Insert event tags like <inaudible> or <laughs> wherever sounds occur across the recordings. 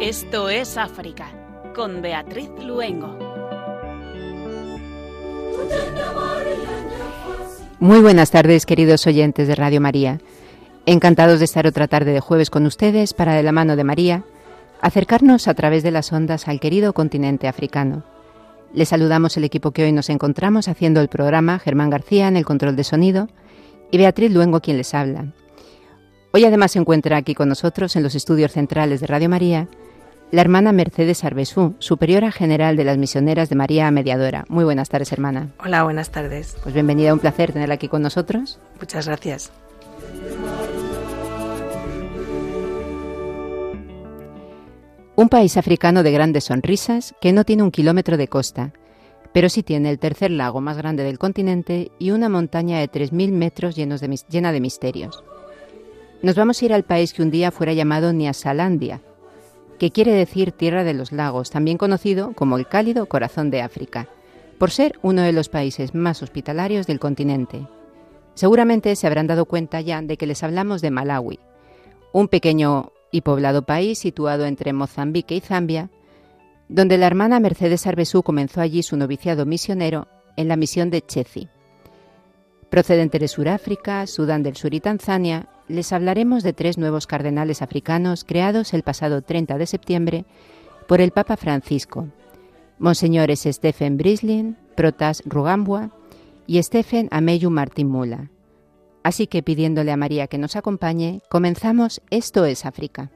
Esto es África, con Beatriz Luengo. Muy buenas tardes, queridos oyentes de Radio María. Encantados de estar otra tarde de jueves con ustedes para de la mano de María acercarnos a través de las ondas al querido continente africano. Les saludamos el equipo que hoy nos encontramos haciendo el programa, Germán García en el control de sonido y Beatriz Luengo quien les habla. Hoy además se encuentra aquí con nosotros en los estudios centrales de Radio María la hermana Mercedes Arbesú, superiora general de las misioneras de María Mediadora. Muy buenas tardes, hermana. Hola, buenas tardes. Pues bienvenida, un placer tenerla aquí con nosotros. Muchas gracias. Un país africano de grandes sonrisas que no tiene un kilómetro de costa, pero sí tiene el tercer lago más grande del continente y una montaña de 3.000 metros llena de misterios. Nos vamos a ir al país que un día fuera llamado Nyasalandia, que quiere decir Tierra de los Lagos, también conocido como el cálido corazón de África, por ser uno de los países más hospitalarios del continente. Seguramente se habrán dado cuenta ya de que les hablamos de Malawi, un pequeño y poblado país situado entre Mozambique y Zambia, donde la hermana Mercedes Arbesú comenzó allí su noviciado misionero en la misión de Chethi. Procedente de Suráfrica, Sudán del Sur y Tanzania, les hablaremos de tres nuevos cardenales africanos creados el pasado 30 de septiembre por el Papa Francisco, Monseñores Stephen Brislin, Protas Rugambua y Stephen Ameyu Martín Mula. Así que pidiéndole a María que nos acompañe, comenzamos Esto es África.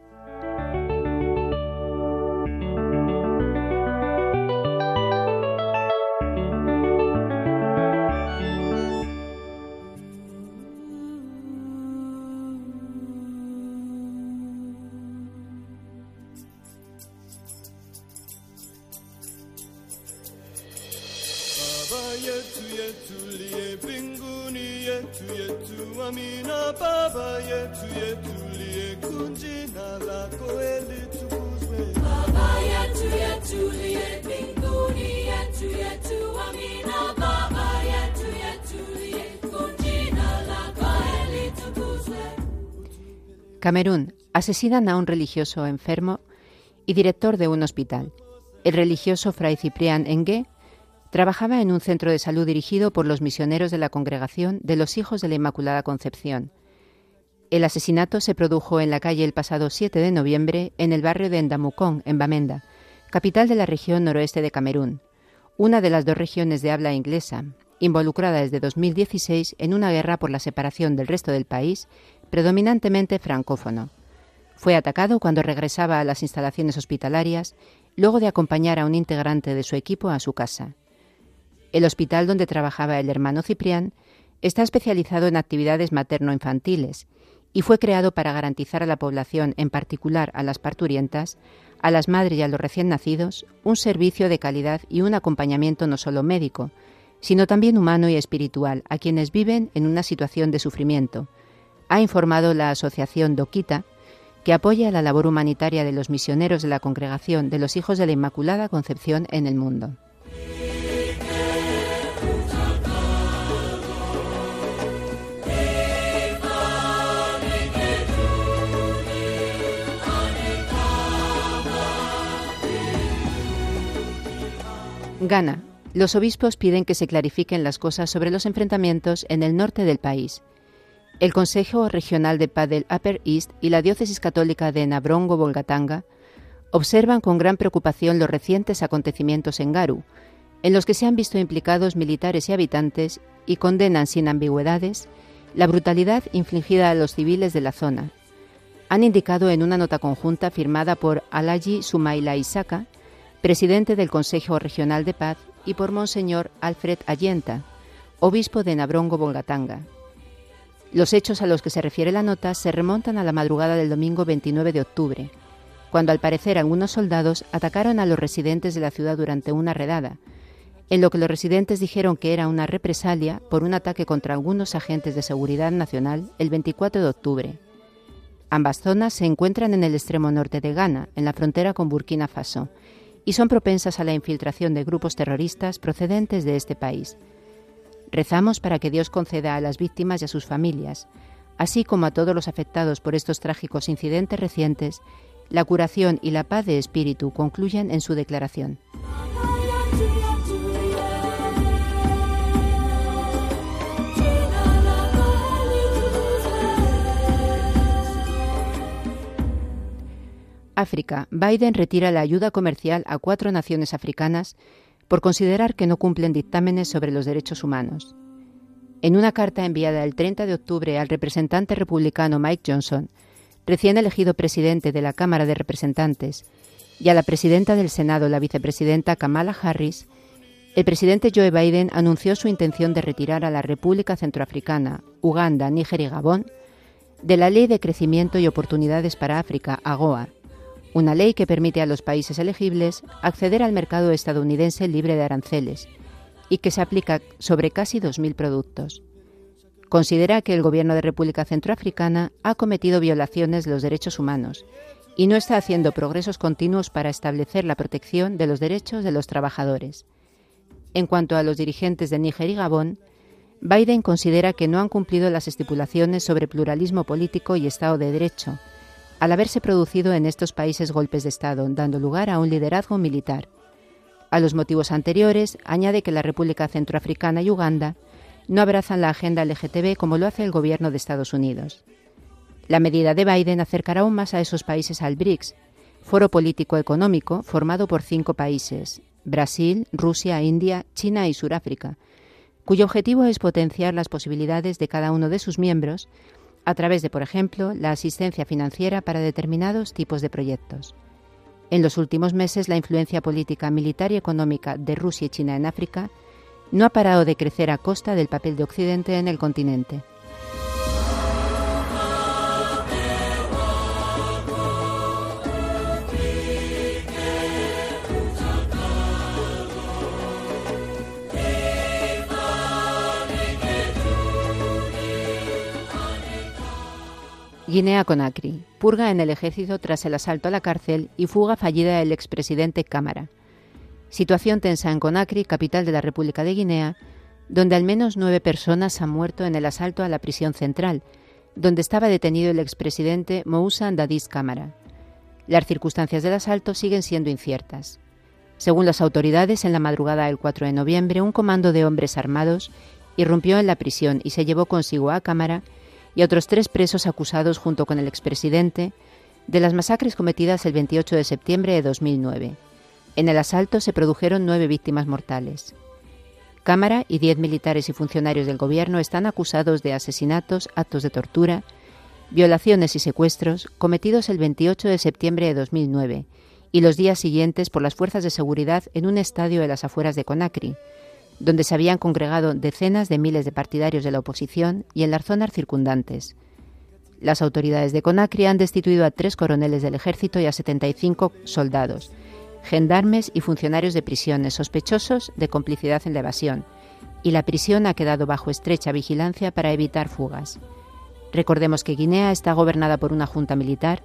Camerún. Asesinan a un religioso enfermo y director de un hospital. El religioso Fray Ciprián Engue trabajaba en un centro de salud dirigido por los misioneros de la Congregación de los Hijos de la Inmaculada Concepción. El asesinato se produjo en la calle el pasado 7 de noviembre en el barrio de Ndamukong, en Bamenda, capital de la región noroeste de Camerún, una de las dos regiones de habla inglesa, involucrada desde 2016 en una guerra por la separación del resto del país predominantemente francófono. Fue atacado cuando regresaba a las instalaciones hospitalarias, luego de acompañar a un integrante de su equipo a su casa. El hospital donde trabajaba el hermano Ciprián está especializado en actividades materno-infantiles y fue creado para garantizar a la población, en particular a las parturientas, a las madres y a los recién nacidos, un servicio de calidad y un acompañamiento no solo médico, sino también humano y espiritual a quienes viven en una situación de sufrimiento, ha informado la Asociación Doquita, que apoya la labor humanitaria de los misioneros de la Congregación de los Hijos de la Inmaculada Concepción en el mundo. Ghana. Los obispos piden que se clarifiquen las cosas sobre los enfrentamientos en el norte del país el Consejo Regional de Paz del Upper East y la Diócesis Católica de Nabrongo-Bolgatanga observan con gran preocupación los recientes acontecimientos en Garu, en los que se han visto implicados militares y habitantes y condenan sin ambigüedades la brutalidad infligida a los civiles de la zona. Han indicado en una nota conjunta firmada por Alaji Sumaila Isaka, presidente del Consejo Regional de Paz, y por Monseñor Alfred Allenta, obispo de Nabrongo-Bolgatanga. Los hechos a los que se refiere la nota se remontan a la madrugada del domingo 29 de octubre, cuando al parecer algunos soldados atacaron a los residentes de la ciudad durante una redada, en lo que los residentes dijeron que era una represalia por un ataque contra algunos agentes de seguridad nacional el 24 de octubre. Ambas zonas se encuentran en el extremo norte de Ghana, en la frontera con Burkina Faso, y son propensas a la infiltración de grupos terroristas procedentes de este país. Rezamos para que Dios conceda a las víctimas y a sus familias, así como a todos los afectados por estos trágicos incidentes recientes, la curación y la paz de espíritu concluyen en su declaración. África. Biden retira la ayuda comercial a cuatro naciones africanas por considerar que no cumplen dictámenes sobre los derechos humanos. En una carta enviada el 30 de octubre al representante republicano Mike Johnson, recién elegido presidente de la Cámara de Representantes, y a la presidenta del Senado, la vicepresidenta Kamala Harris, el presidente Joe Biden anunció su intención de retirar a la República Centroafricana, Uganda, Níger y Gabón de la Ley de Crecimiento y Oportunidades para África, AGOA, una ley que permite a los países elegibles acceder al mercado estadounidense libre de aranceles y que se aplica sobre casi 2.000 productos. Considera que el gobierno de República Centroafricana ha cometido violaciones de los derechos humanos y no está haciendo progresos continuos para establecer la protección de los derechos de los trabajadores. En cuanto a los dirigentes de Níger y Gabón, Biden considera que no han cumplido las estipulaciones sobre pluralismo político y Estado de Derecho, al haberse producido en estos países golpes de Estado, dando lugar a un liderazgo militar. A los motivos anteriores, añade que la República Centroafricana y Uganda no abrazan la agenda LGTB como lo hace el gobierno de Estados Unidos. La medida de Biden acercará aún más a esos países al BRICS, foro político económico formado por cinco países, Brasil, Rusia, India, China y Sudáfrica, cuyo objetivo es potenciar las posibilidades de cada uno de sus miembros a través de, por ejemplo, la asistencia financiera para determinados tipos de proyectos. En los últimos meses, la influencia política, militar y económica de Rusia y China en África no ha parado de crecer a costa del papel de Occidente en el continente. Guinea-Conakry. Purga en el ejército tras el asalto a la cárcel y fuga fallida del expresidente Cámara. Situación tensa en Conakry, capital de la República de Guinea, donde al menos nueve personas han muerto en el asalto a la prisión central, donde estaba detenido el expresidente Moussa Dadis Cámara. Las circunstancias del asalto siguen siendo inciertas. Según las autoridades, en la madrugada del 4 de noviembre, un comando de hombres armados irrumpió en la prisión y se llevó consigo a Cámara y otros tres presos acusados junto con el expresidente de las masacres cometidas el 28 de septiembre de 2009. En el asalto se produjeron nueve víctimas mortales. Cámara y diez militares y funcionarios del gobierno están acusados de asesinatos, actos de tortura, violaciones y secuestros cometidos el 28 de septiembre de 2009 y los días siguientes por las fuerzas de seguridad en un estadio de las afueras de Conakry, donde se habían congregado decenas de miles de partidarios de la oposición y en las zonas circundantes. Las autoridades de Conakry han destituido a tres coroneles del ejército y a 75 soldados, gendarmes y funcionarios de prisiones sospechosos de complicidad en la evasión, y la prisión ha quedado bajo estrecha vigilancia para evitar fugas. Recordemos que Guinea está gobernada por una junta militar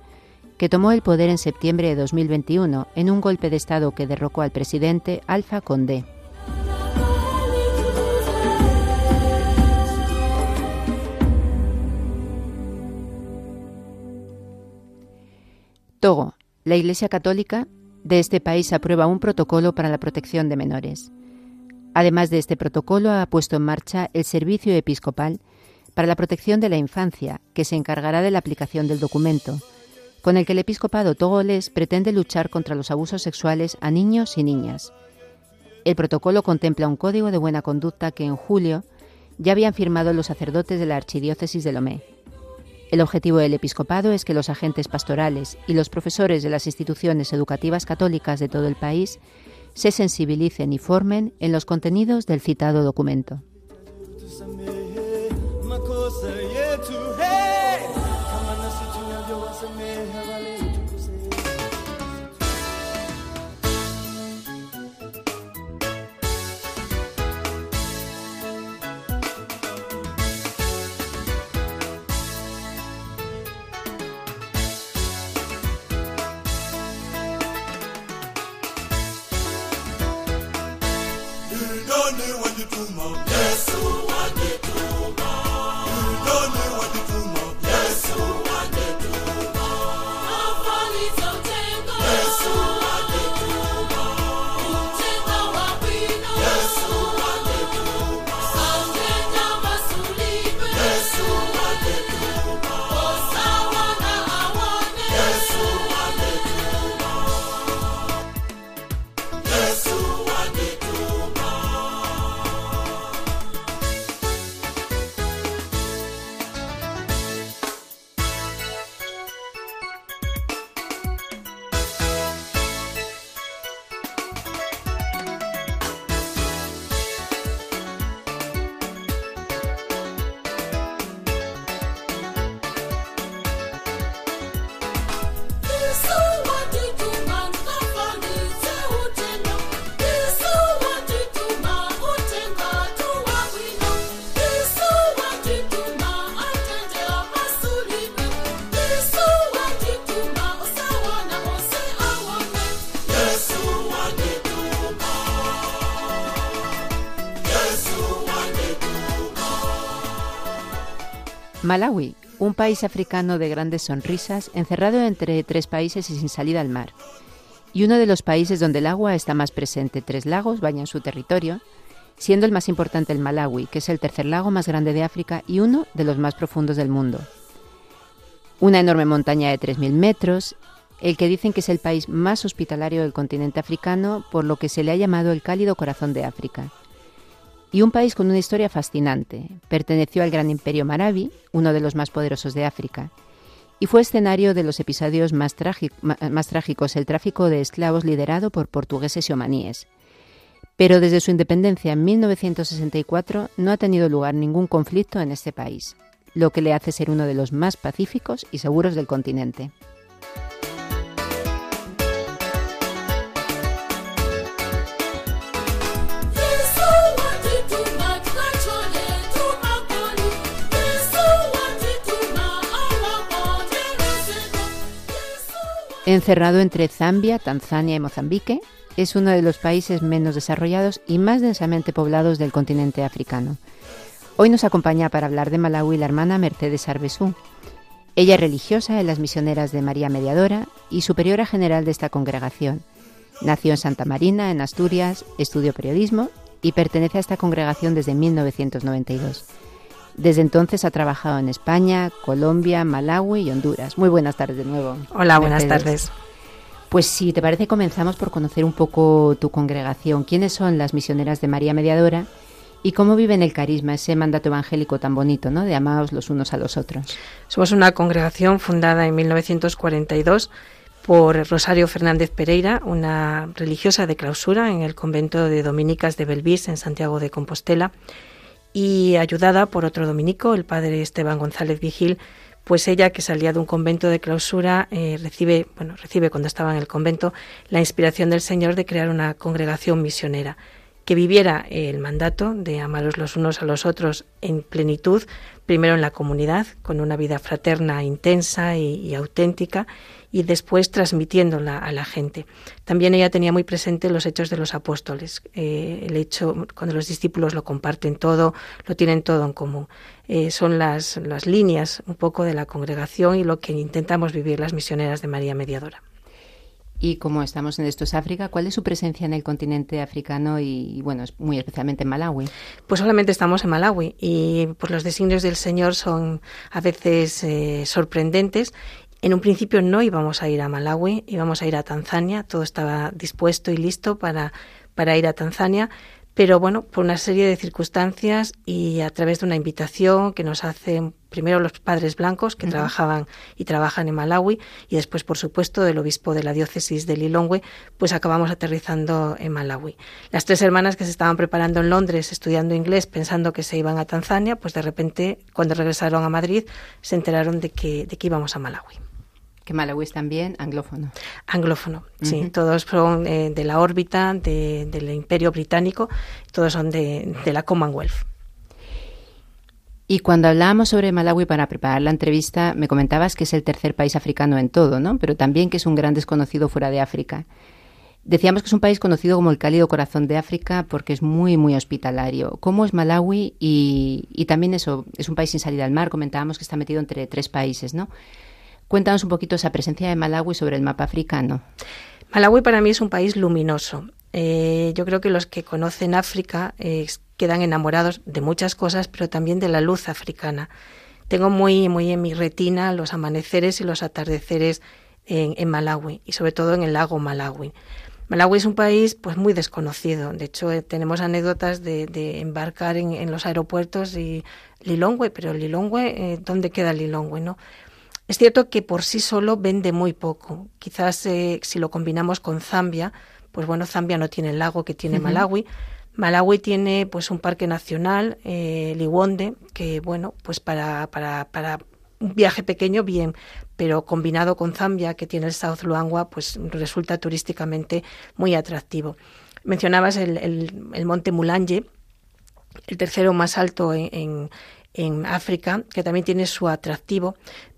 que tomó el poder en septiembre de 2021 en un golpe de Estado que derrocó al presidente Alpha Condé. Togo. La Iglesia Católica de este país aprueba un protocolo para la protección de menores. Además de este protocolo, ha puesto en marcha el Servicio Episcopal para la Protección de la Infancia, que se encargará de la aplicación del documento, con el que el episcopado togolés pretende luchar contra los abusos sexuales a niños y niñas. El protocolo contempla un código de buena conducta que en julio ya habían firmado los sacerdotes de la Archidiócesis de Lomé. El objetivo del episcopado es que los agentes pastorales y los profesores de las instituciones educativas católicas de todo el país se sensibilicen y formen en los contenidos del citado documento. Malawi, un país africano de grandes sonrisas, encerrado entre tres países y sin salida al mar. Y uno de los países donde el agua está más presente. Tres lagos bañan su territorio, siendo el más importante el Malawi, que es el tercer lago más grande de África y uno de los más profundos del mundo. Una enorme montaña de 3.000 metros, el que dicen que es el país más hospitalario del continente africano, por lo que se le ha llamado el cálido corazón de África y un país con una historia fascinante. Perteneció al gran imperio Maravi, uno de los más poderosos de África, y fue escenario de los episodios más, más trágicos, el tráfico de esclavos liderado por portugueses y omaníes. Pero desde su independencia en 1964 no ha tenido lugar ningún conflicto en este país, lo que le hace ser uno de los más pacíficos y seguros del continente. Encerrado entre Zambia, Tanzania y Mozambique, es uno de los países menos desarrollados y más densamente poblados del continente africano. Hoy nos acompaña para hablar de Malawi la hermana Mercedes Arbesú. Ella es religiosa en las misioneras de María Mediadora y superiora general de esta congregación. Nació en Santa Marina, en Asturias, estudió periodismo y pertenece a esta congregación desde 1992. Desde entonces ha trabajado en España, Colombia, Malawi y Honduras. Muy buenas tardes de nuevo. Hola, buenas tardes. Pues si te parece, comenzamos por conocer un poco tu congregación. ¿Quiénes son las misioneras de María Mediadora? ¿Y cómo viven el carisma, ese mandato evangélico tan bonito, ¿no? De amaos los unos a los otros. Somos una congregación fundada en 1942 por Rosario Fernández Pereira, una religiosa de clausura en el convento de Dominicas de Belvís, en Santiago de Compostela y ayudada por otro dominico, el padre Esteban González Vigil, pues ella que salía de un convento de clausura eh, recibe, bueno, recibe cuando estaba en el convento la inspiración del Señor de crear una congregación misionera que viviera el mandato de amaros los unos a los otros en plenitud, primero en la comunidad, con una vida fraterna intensa y auténtica, y después transmitiéndola a la gente. También ella tenía muy presente los hechos de los apóstoles, eh, el hecho cuando los discípulos lo comparten todo, lo tienen todo en común. Eh, son las, las líneas un poco de la congregación y lo que intentamos vivir las misioneras de María Mediadora. Y como estamos en esto es África, ¿cuál es su presencia en el continente africano y, bueno, muy especialmente en Malawi? Pues solamente estamos en Malawi y pues los designios del Señor son a veces eh, sorprendentes en un principio no íbamos a ir a Malawi, íbamos a ir a Tanzania, todo estaba dispuesto y listo para, para ir a Tanzania, pero bueno, por una serie de circunstancias y a través de una invitación que nos hacen primero los padres blancos que trabajaban y trabajan en Malawi y después, por supuesto, del obispo de la diócesis de Lilongwe, pues acabamos aterrizando en Malawi. Las tres hermanas que se estaban preparando en Londres estudiando inglés pensando que se iban a Tanzania, pues de repente, cuando regresaron a Madrid, se enteraron de que, de que íbamos a Malawi que Malawi es también anglófono. Anglófono, sí. Todos son eh, de la órbita del Imperio Británico, todos son de, la Commonwealth. Y cuando hablábamos sobre Malawi para preparar la entrevista, me comentabas que es el tercer país africano en todo, ¿no? Pero también que es un gran desconocido fuera de África. Decíamos que es un país conocido como el cálido corazón de África porque es muy, muy hospitalario. ¿Cómo es Malawi? Y, también eso, es un país sin salida al mar. Comentábamos que está metido entre tres países, ¿no? Cuéntanos un poquito esa presencia de Malawi sobre el mapa africano. Malawi para mí es un país luminoso. Eh, yo creo que los que conocen África eh, quedan enamorados de muchas cosas, pero también de la luz africana. Tengo muy, muy en mi retina los amaneceres y los atardeceres en, Malawi y sobre todo en el lago Malawi. Malawi es un país pues muy desconocido. De hecho, eh, tenemos anécdotas de, embarcar en, los aeropuertos y Lilongwe, pero Lilongwe, ¿dónde queda Lilongwe? No? Es cierto que por sí solo vende muy poco. Quizás eh, si lo combinamos con Zambia, pues bueno, Zambia no tiene el lago que tiene Malawi. Malawi tiene pues un parque nacional, eh, Liwonde, que bueno, pues para, para, para un viaje pequeño bien, pero combinado con Zambia, que tiene el South Luangwa, pues resulta turísticamente muy atractivo. Mencionabas el, el, monte Mulanje, el tercero más alto en, en, África, que también tiene su atractivo,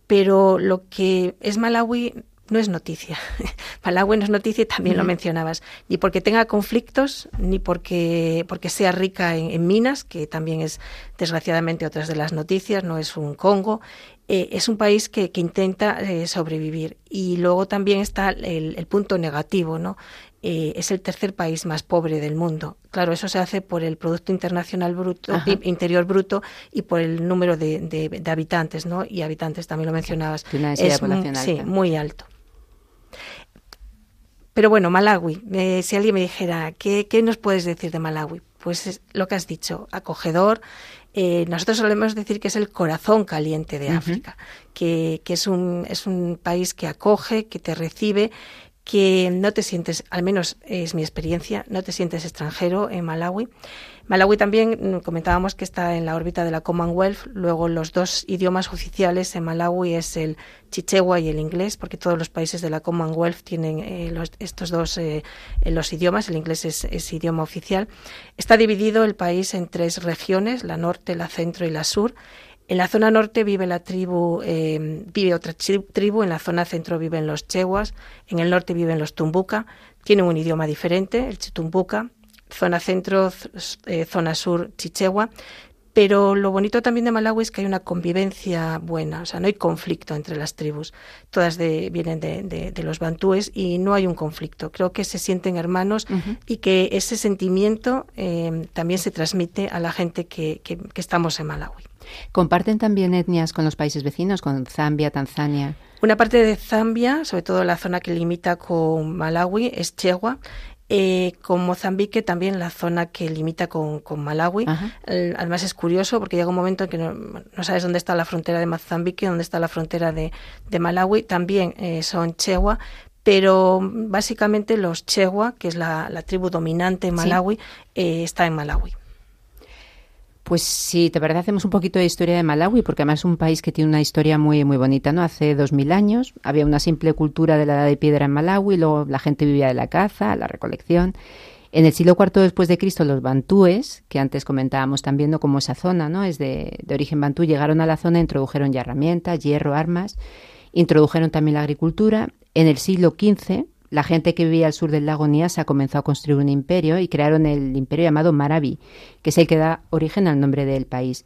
pero lo que es Malawi no es noticia. <laughs> Malawi no es noticia y también lo mencionabas. Ni porque tenga conflictos, ni porque, porque sea rica en, minas, que también es desgraciadamente otras de las noticias, no es un Congo. Eh, es un país que, que intenta eh, sobrevivir. Y luego también está el, punto negativo, ¿no? Eh, es el tercer país más pobre del mundo. Claro, eso se hace por el Producto Internacional bruto, Interior Bruto y por el número de, de, habitantes, ¿no? Y habitantes, también lo mencionabas. es sí, muy alto. Pero bueno, Malawi, eh, si alguien me dijera, ¿qué, nos puedes decir de Malawi? Pues es lo que has dicho, acogedor. Eh, nosotros solemos decir que es el corazón caliente de África, que, que es, un, es un país que acoge, que te recibe que no te sientes, al menos es mi experiencia, no te sientes extranjero en Malawi. Malawi también mm, comentábamos que está en la órbita de la Commonwealth. Luego los dos idiomas oficiales en Malawi es el chichewa y el inglés, porque todos los países de la Commonwealth tienen eh, estos dos eh, los idiomas. El inglés es, idioma oficial. Está dividido el país en tres regiones: la norte, la centro y la sur. En la zona norte vive la tribu, eh, vive otra tribu, en la zona centro viven los chewas, en el norte viven los tumbuca, tienen un idioma diferente, el chitumbuca, zona centro, eh, zona sur, chichewa, pero lo bonito también de Malawi es que hay una convivencia buena, o sea, no hay conflicto entre las tribus. Todas vienen de, los bantúes y no hay un conflicto. Creo que se sienten hermanos y que ese sentimiento eh, también se transmite a la gente que estamos en Malawi. ¿Comparten también etnias con los países vecinos, con Zambia, Tanzania? Una parte de Zambia, sobre todo la zona que limita con Malawi, es Chegua. Eh, con Mozambique también la zona que limita con, Malawi. además es curioso porque llega un momento en que no, sabes dónde está la frontera de Mozambique, dónde está la frontera de, Malawi. También eh, son Chegua, pero básicamente los Chegua, que es la, tribu dominante en Malawi, eh, está en Malawi. Pues sí, te parece, hacemos un poquito de historia de Malawi, porque además es un país que tiene una historia muy, muy bonita, ¿no? Hace dos mil años había una simple cultura de la edad de piedra en Malawi, luego la gente vivía de la caza, la recolección. En el siglo IV después de Cristo, los bantúes, que antes comentábamos también ¿no? como esa zona, ¿no? Es de, de origen bantú, llegaron a la zona, introdujeron ya herramientas, hierro, armas, introdujeron también la agricultura. En el siglo XV, la gente que vivía al sur del lago Niasa comenzó a construir un imperio y crearon el imperio llamado Marabi, que es el que da origen al nombre del país.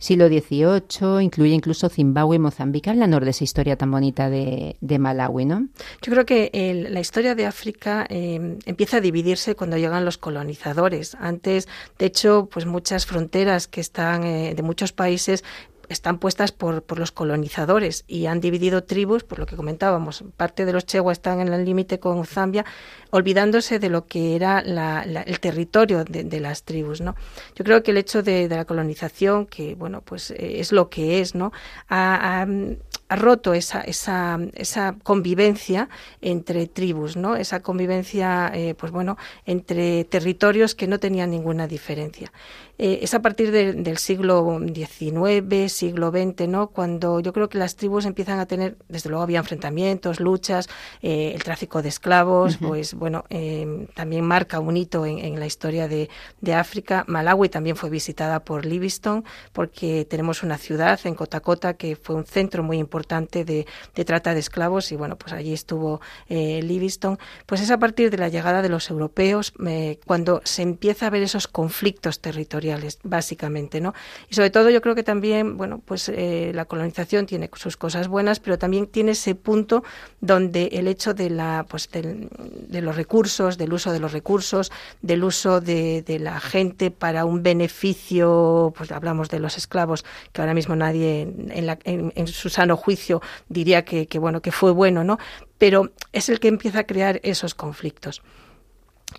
Siglo XVIII, incluye incluso Zimbabue y Mozambique. Háblanos de esa historia tan bonita de, Malawi, ¿no? Yo creo que la historia de África em, empieza a dividirse cuando llegan los colonizadores. Antes, de hecho, pues muchas fronteras que están eh, de muchos países están puestas por, por, los colonizadores y han dividido tribus, por lo que comentábamos. Parte de los Chewa están en el límite con Zambia, olvidándose de lo que era el territorio de, las tribus. ¿no? Yo creo que el hecho de, la colonización, que bueno, pues eh, es lo que es, ¿no? ha, roto esa, esa, esa, convivencia entre tribus, ¿no? Esa convivencia, eh, pues bueno, entre territorios que no tenían ninguna diferencia. Eh, es a partir del siglo XIX, siglo XX, ¿no? Cuando yo creo que las tribus empiezan a tener, desde luego había enfrentamientos, luchas, eh, el tráfico de esclavos, pues bueno, eh, también marca un hito en, la historia de, África. Malawi también fue visitada por Livingstone, porque tenemos una ciudad en Cotacota que fue un centro muy importante de, trata de esclavos y bueno, pues allí estuvo Livingstone. Pues es a partir de la llegada de los europeos cuando se empieza a ver esos conflictos territoriales, básicamente, ¿no? Y sobre todo yo creo que también, bueno, pues eh, la colonización tiene sus cosas buenas, pero también tiene ese punto donde el hecho de la, pues de los recursos, del uso de los recursos, del uso de, la gente para un beneficio, pues hablamos de los esclavos, que ahora mismo nadie en, su sano juicio diría que, que bueno, que fue bueno, ¿no? Pero es el que empieza a crear esos conflictos.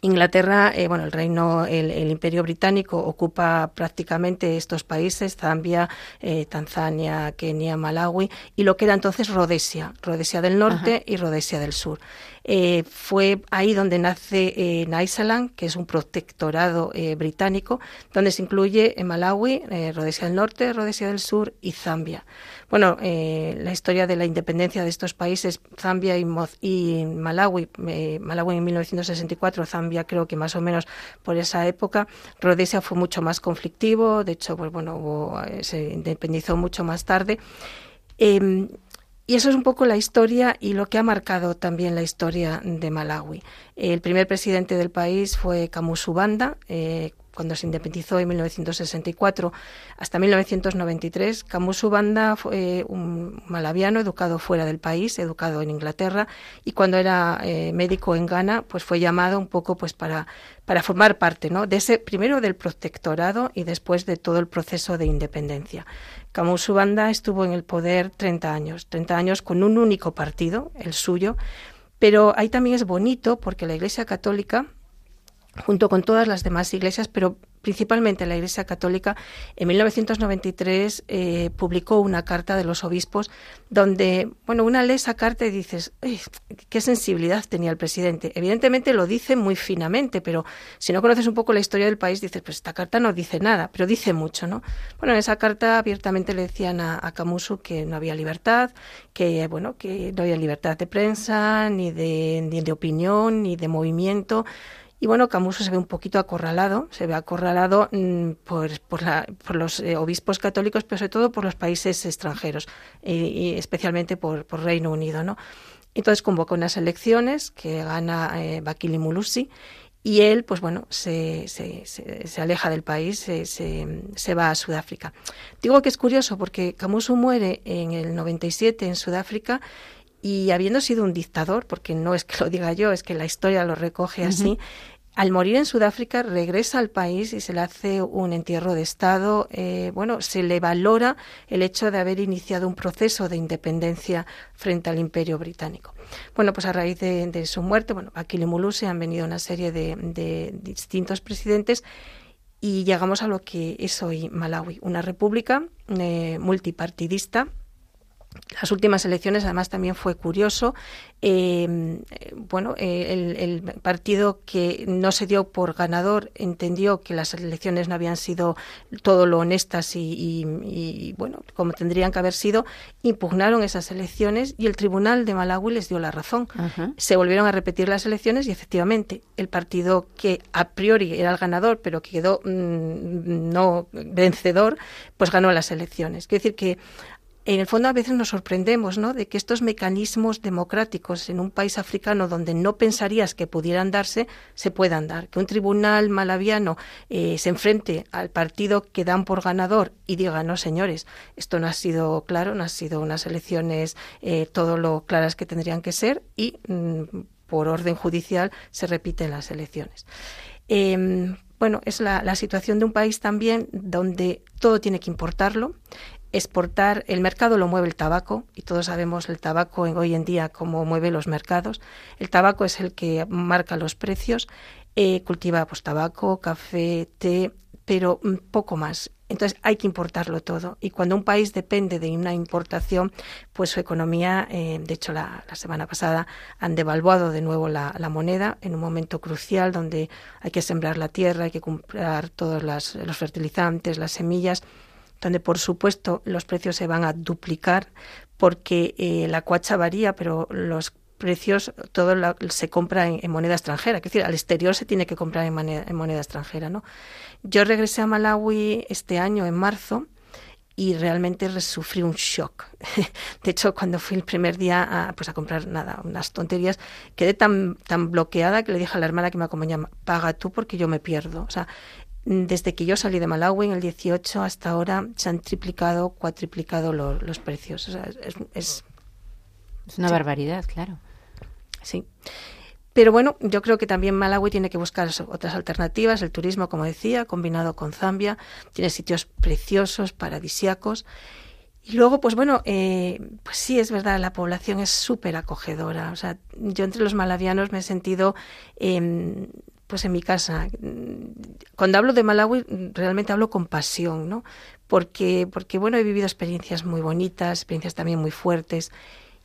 Inglaterra, eh, bueno, el reino, el, imperio británico ocupa prácticamente estos países, Zambia, eh, Tanzania, Kenia, Malawi, y lo que era entonces Rhodesia, Rhodesia del norte y Rhodesia del sur. Eh, fue ahí donde nace eh, Naisaland, que es un protectorado eh, británico, donde se incluye Malawi, Rhodesia del Norte, Rhodesia del Sur y Zambia. Bueno, la historia de la independencia de estos países, Zambia y, y Malawi, Malawi en 1964, Zambia creo que más o menos por esa época, Rhodesia fue mucho más conflictivo, de hecho, pues bueno, se independizó mucho más tarde. Em, y eso es un poco la historia y lo que ha marcado también la historia de Malawi. El primer presidente del país fue Kamusu Banda, eh, cuando se independizó en 1964 hasta 1993. Kamusu Banda fue un malaviano educado fuera del país, educado en Inglaterra, y cuando era eh, médico en Ghana, pues fue llamado un poco pues para, para formar parte ¿no? de ese, primero del protectorado y después de todo el proceso de independencia. Kamusu Banda estuvo en el poder 30 años, 30 años con un único partido, el suyo, pero ahí también es bonito porque la Iglesia Católica, junto con todas las demás iglesias, pero principalmente la Iglesia Católica, en 1993 eh, publicó una carta de los obispos donde, bueno, una lee esa carta y dices, qué sensibilidad tenía el presidente. Evidentemente lo dice muy finamente, pero si no conoces un poco la historia del país, dices, pues esta carta no dice nada, pero dice mucho, ¿no? Bueno, en esa carta abiertamente le decían a, a que no había libertad, que, bueno, que no había libertad de prensa, ni de, ni de opinión, ni de movimiento. Y bueno, Camuso se ve un poquito acorralado, se ve acorralado mm, por, por, los eh, obispos católicos, pero sobre todo por los países extranjeros, y, especialmente por, Reino Unido. ¿no? Entonces convoca unas elecciones que gana eh, Bakili Mulusi y él, pues bueno, se, se, se, aleja del país, se, se, va a Sudáfrica. Digo que es curioso porque Camuso muere en el 97 en Sudáfrica y habiendo sido un dictador, porque no es que lo diga yo, es que la historia lo recoge así, al morir en Sudáfrica regresa al país y se le hace un entierro de Estado. Eh, bueno, se le valora el hecho de haber iniciado un proceso de independencia frente al Imperio Británico. Bueno, pues a raíz de, su muerte, bueno, aquí en se han venido una serie de, distintos presidentes y llegamos a lo que es hoy Malawi, una república eh, multipartidista las últimas elecciones, además, también fue curioso. Eh, bueno, eh, el, partido que no se dio por ganador entendió que las elecciones no habían sido todo lo honestas y, bueno, como tendrían que haber sido, impugnaron esas elecciones y el Tribunal de Malawi les dio la razón. Se volvieron a repetir las elecciones y efectivamente el partido que a priori era el ganador, pero que quedó mm, no vencedor, pues ganó las elecciones. Quiere decir que en el fondo a veces nos sorprendemos ¿no? de que estos mecanismos democráticos en un país africano donde no pensarías que pudieran darse, se puedan dar. Que un tribunal malaviano eh, se enfrente al partido que dan por ganador y diga, no señores, esto no ha sido claro, no ha sido unas elecciones eh, todo lo claras que tendrían que ser y mm, por orden judicial se repiten las elecciones. Em, bueno, es la, situación de un país también donde todo tiene que importarlo exportar, el mercado lo mueve el tabaco y todos sabemos el tabaco hoy en día cómo mueve los mercados. El tabaco es el que marca los precios, eh, cultiva pues tabaco, café, té, pero poco más. Entonces hay que importarlo todo. Y cuando un país depende de una importación, pues su economía, eh, de hecho la, semana pasada han devaluado de nuevo la, moneda en un momento crucial donde hay que sembrar la tierra, hay que comprar todos los fertilizantes, las semillas, donde por supuesto los precios se van a duplicar porque eh, la cuacha varía, pero los precios todo se compra en, moneda extranjera, es decir, al exterior se tiene que comprar en moneda, en moneda extranjera, ¿no? Yo regresé a Malawi este año, en marzo, y realmente sufrí un shock. <laughs> De hecho, cuando fui el primer día a, pues a comprar nada, unas tonterías, quedé tan, tan bloqueada que le dije a la hermana que me acompañaba, paga tú porque yo me pierdo. O sea, desde que yo salí de Malawi en el 18 hasta ahora se han triplicado, cuatriplicado los precios. O sea, es, es, una barbaridad, claro. Sí. Pero bueno, yo creo que también Malawi tiene que buscar otras alternativas. El turismo, como decía, combinado con Zambia, tiene sitios preciosos, paradisiacos. Y luego, pues bueno, eh, pues sí, es verdad, la población es súper acogedora. O sea, yo entre los malavianos me he sentido, eh, pues en mi casa. Cuando hablo de Malawi, realmente hablo con pasión, ¿no? Porque, porque bueno, he vivido experiencias muy bonitas, experiencias también muy fuertes.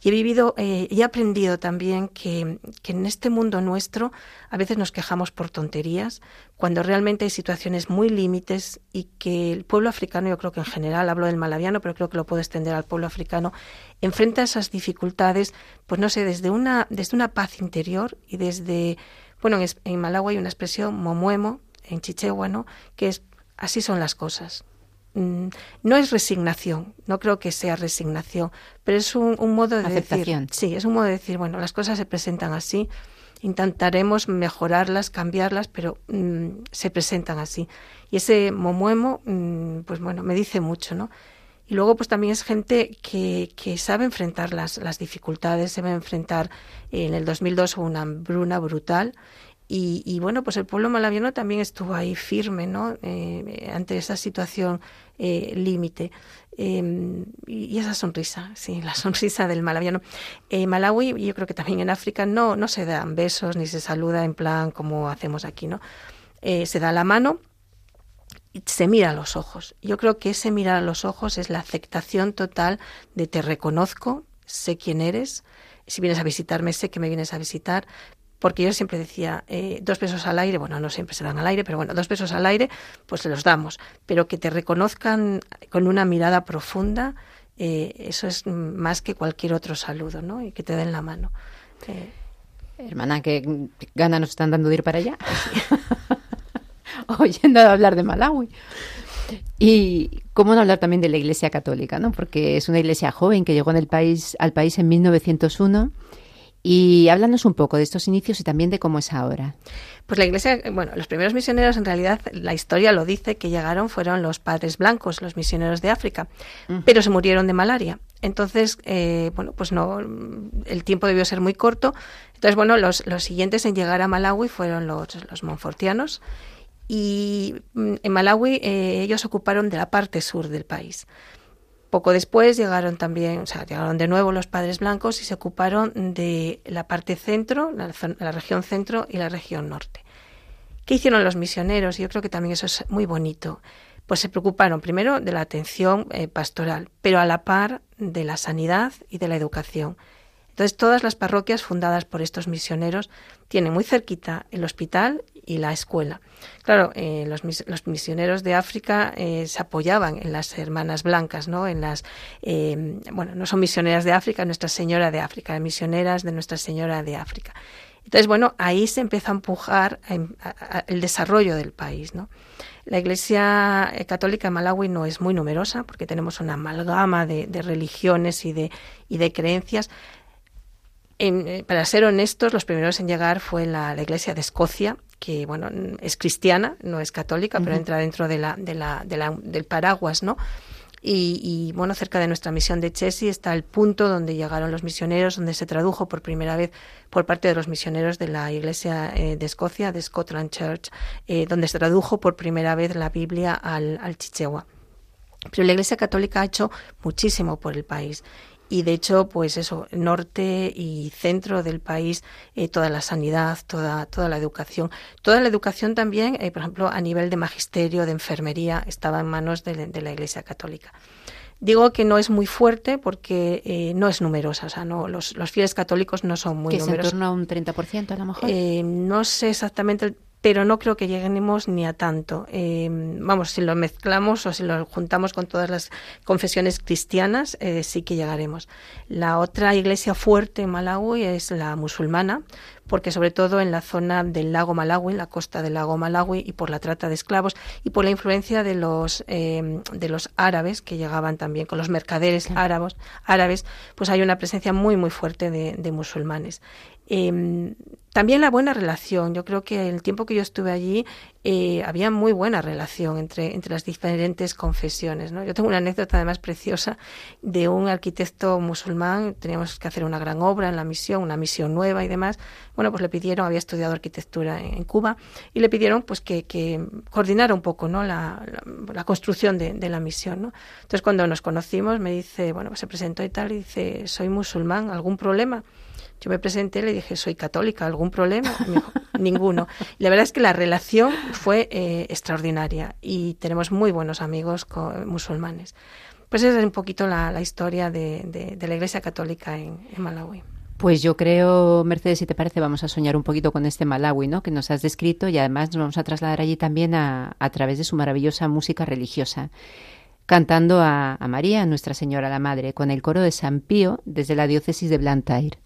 Y he vivido eh, y he aprendido también que, que, en este mundo nuestro a veces nos quejamos por tonterías, cuando realmente hay situaciones muy límites y que el pueblo africano, yo creo que en general, hablo del malaviano, pero creo que lo puedo extender al pueblo africano, enfrenta esas dificultades, pues no sé, desde una, desde una paz interior y desde, bueno, en, en Malawi hay una expresión momuemo, en chichewa, ¿no? que es así son las cosas. Mm, no es resignación, no creo que sea resignación, pero es un, modo de decir, sí, es un modo de decir, bueno, las cosas se presentan así, intentaremos mejorarlas, cambiarlas, pero mm, se presentan así. Y ese momuemo, mm, pues bueno, me dice mucho, ¿no? Y luego, pues también es gente que, que sabe enfrentar las, las dificultades, se va a enfrentar. En el 2002 hubo una hambruna brutal y, bueno, pues el pueblo malaviano también estuvo ahí firme, ¿no? Eh, ante esa situación eh, límite. Em, y esa sonrisa, sí, la <laughs> sonrisa del malaviano. En Malawi, yo creo que también en África, no, no se dan besos ni se saluda en plan como hacemos aquí, ¿no? Eh, se da la mano y se mira a los ojos. Yo creo que ese mirar a los ojos es la aceptación total de te reconozco, sé quién eres, si vienes a visitarme, sé que me vienes a visitar, porque yo siempre decía, eh, dos pesos al aire, bueno, no siempre se dan al aire, pero bueno, dos pesos al aire, pues se los damos, pero que te reconozcan con una mirada profunda, eh, eso es más que cualquier otro saludo, ¿no? Y que te den la mano. Eh, Hermana, ¿qué gana nos están dando de ir para allá? <laughs> Oyendo hablar de Malawi. Y cómo no hablar también de la Iglesia Católica, ¿no? Porque es una iglesia joven que llegó en el país, al país en 1901 y háblanos un poco de estos inicios y también de cómo es ahora. Pues la iglesia, bueno, los primeros misioneros, en realidad, la historia lo dice, que llegaron fueron los padres blancos, los misioneros de África, pero se murieron de malaria. Entonces, eh, bueno, pues no, el tiempo debió ser muy corto. Entonces, bueno, los, siguientes en llegar a Malawi fueron los, los monfortianos. Y mm, en Malawi eh, ellos ocuparon de la parte sur del país. Poco después llegaron también, o sea, llegaron de nuevo los padres blancos y se ocuparon de la parte centro, la, región centro y la región norte. ¿Qué hicieron los misioneros? Yo creo que también eso es muy bonito. Pues se preocuparon primero de la atención eh, pastoral, pero a la par de la sanidad y de la educación. Entonces, todas las parroquias fundadas por estos misioneros tienen muy cerquita el hospital y la escuela. Claro, eh, los, misioneros de África eh, se apoyaban en las hermanas blancas, ¿no? En las, eh, bueno, no son misioneras de África, Nuestra Señora de África, misioneras de Nuestra Señora de África. Entonces, bueno, ahí se empieza a empujar el desarrollo del país, ¿no? La Iglesia Católica de Malawi no es muy numerosa porque tenemos una amalgama de, religiones y de, creencias, eh, para ser honestos, los primeros en llegar fue la, Iglesia de Escocia, que bueno es cristiana, no es católica, pero entra dentro de la, de la, del paraguas, ¿no? Y, bueno, cerca de nuestra misión de Chessy está el punto donde llegaron los misioneros, donde se tradujo por primera vez por parte de los misioneros de la Iglesia eh, de Escocia, de Scotland Church, eh, donde se tradujo por primera vez la Biblia al, al chichewa. Pero la Iglesia Católica ha hecho muchísimo por el país y de hecho, pues eso, norte y centro del país, eh, toda la sanidad, toda, toda la educación. Toda la educación también, eh, por ejemplo, a nivel de magisterio, de enfermería, estaba en manos de, la Iglesia Católica. Digo que no es muy fuerte porque eh, no es numerosa, o sea, no, los, los fieles católicos no son muy ¿Que numerosos. ¿Es en torno a un 30% a lo mejor? no sé exactamente pero no creo que lleguemos ni a tanto. Eh, vamos, si lo mezclamos o si lo juntamos con todas las confesiones cristianas, eh, sí que llegaremos. La otra iglesia fuerte en Malawi es la musulmana, porque sobre todo en la zona del lago Malawi, la costa del lago Malawi, y por la trata de esclavos y por la influencia de los eh, de los árabes que llegaban también con los mercaderes árabes, árabes, pues hay una presencia muy muy fuerte de, de musulmanes. Eh, también la buena relación. Yo creo que el tiempo que yo estuve allí eh, había muy buena relación entre, entre las diferentes confesiones. ¿no? Yo tengo una anécdota además preciosa de un arquitecto musulmán. Teníamos que hacer una gran obra en la misión, una misión nueva y demás. Bueno, pues le pidieron, había estudiado arquitectura en, Cuba, y le pidieron pues que, que coordinara un poco ¿no? la, la, construcción de, de, la misión. ¿no? Entonces cuando nos conocimos me dice, bueno, pues se presentó y tal, y dice, soy musulmán, ¿algún problema? Yo me presenté, le dije, soy católica, ¿algún problema? ninguno. Y la verdad es que la relación fue eh, extraordinaria y tenemos muy buenos amigos musulmanes. Pues esa es un poquito la, historia de, la Iglesia Católica en, Malawi. Pues yo creo, Mercedes, si te parece, vamos a soñar un poquito con este Malawi, ¿no? Que nos has descrito y además nos vamos a trasladar allí también a, través de su maravillosa música religiosa, cantando a, a María, Nuestra Señora la Madre, con el coro de San Pío desde la diócesis de Blantyre.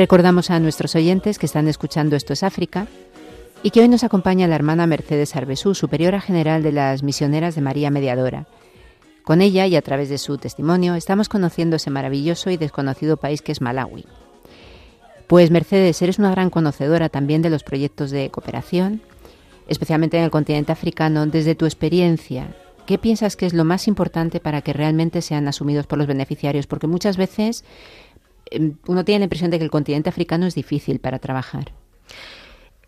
Recordamos a nuestros oyentes que están escuchando Esto es África y que hoy nos acompaña la hermana Mercedes Arbesú, superiora general de las misioneras de María Mediadora. Con ella y a través de su testimonio estamos conociendo ese maravilloso y desconocido país que es Malawi. Pues Mercedes, eres una gran conocedora también de los proyectos de cooperación, especialmente en el continente africano. Desde tu experiencia, ¿qué piensas que es lo más importante para que realmente sean asumidos por los beneficiarios? Porque muchas veces uno tiene la impresión de que el continente africano es difícil para trabajar.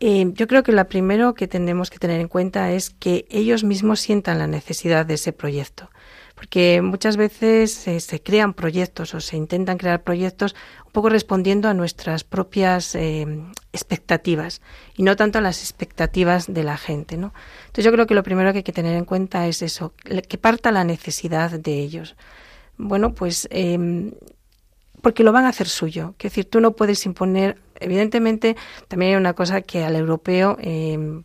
Eh, yo creo que lo primero que tenemos que tener en cuenta es que ellos mismos sientan la necesidad de ese proyecto. Porque muchas veces se crean proyectos o se intentan crear proyectos un poco respondiendo a nuestras propias eh, expectativas y no tanto a las expectativas de la gente. ¿no? Entonces yo creo que lo primero que hay que tener en cuenta es eso, que parta la necesidad de ellos. Bueno, pues em, porque lo van a hacer suyo. Es decir, tú no puedes imponer evidentemente también hay una cosa que al europeo, eh,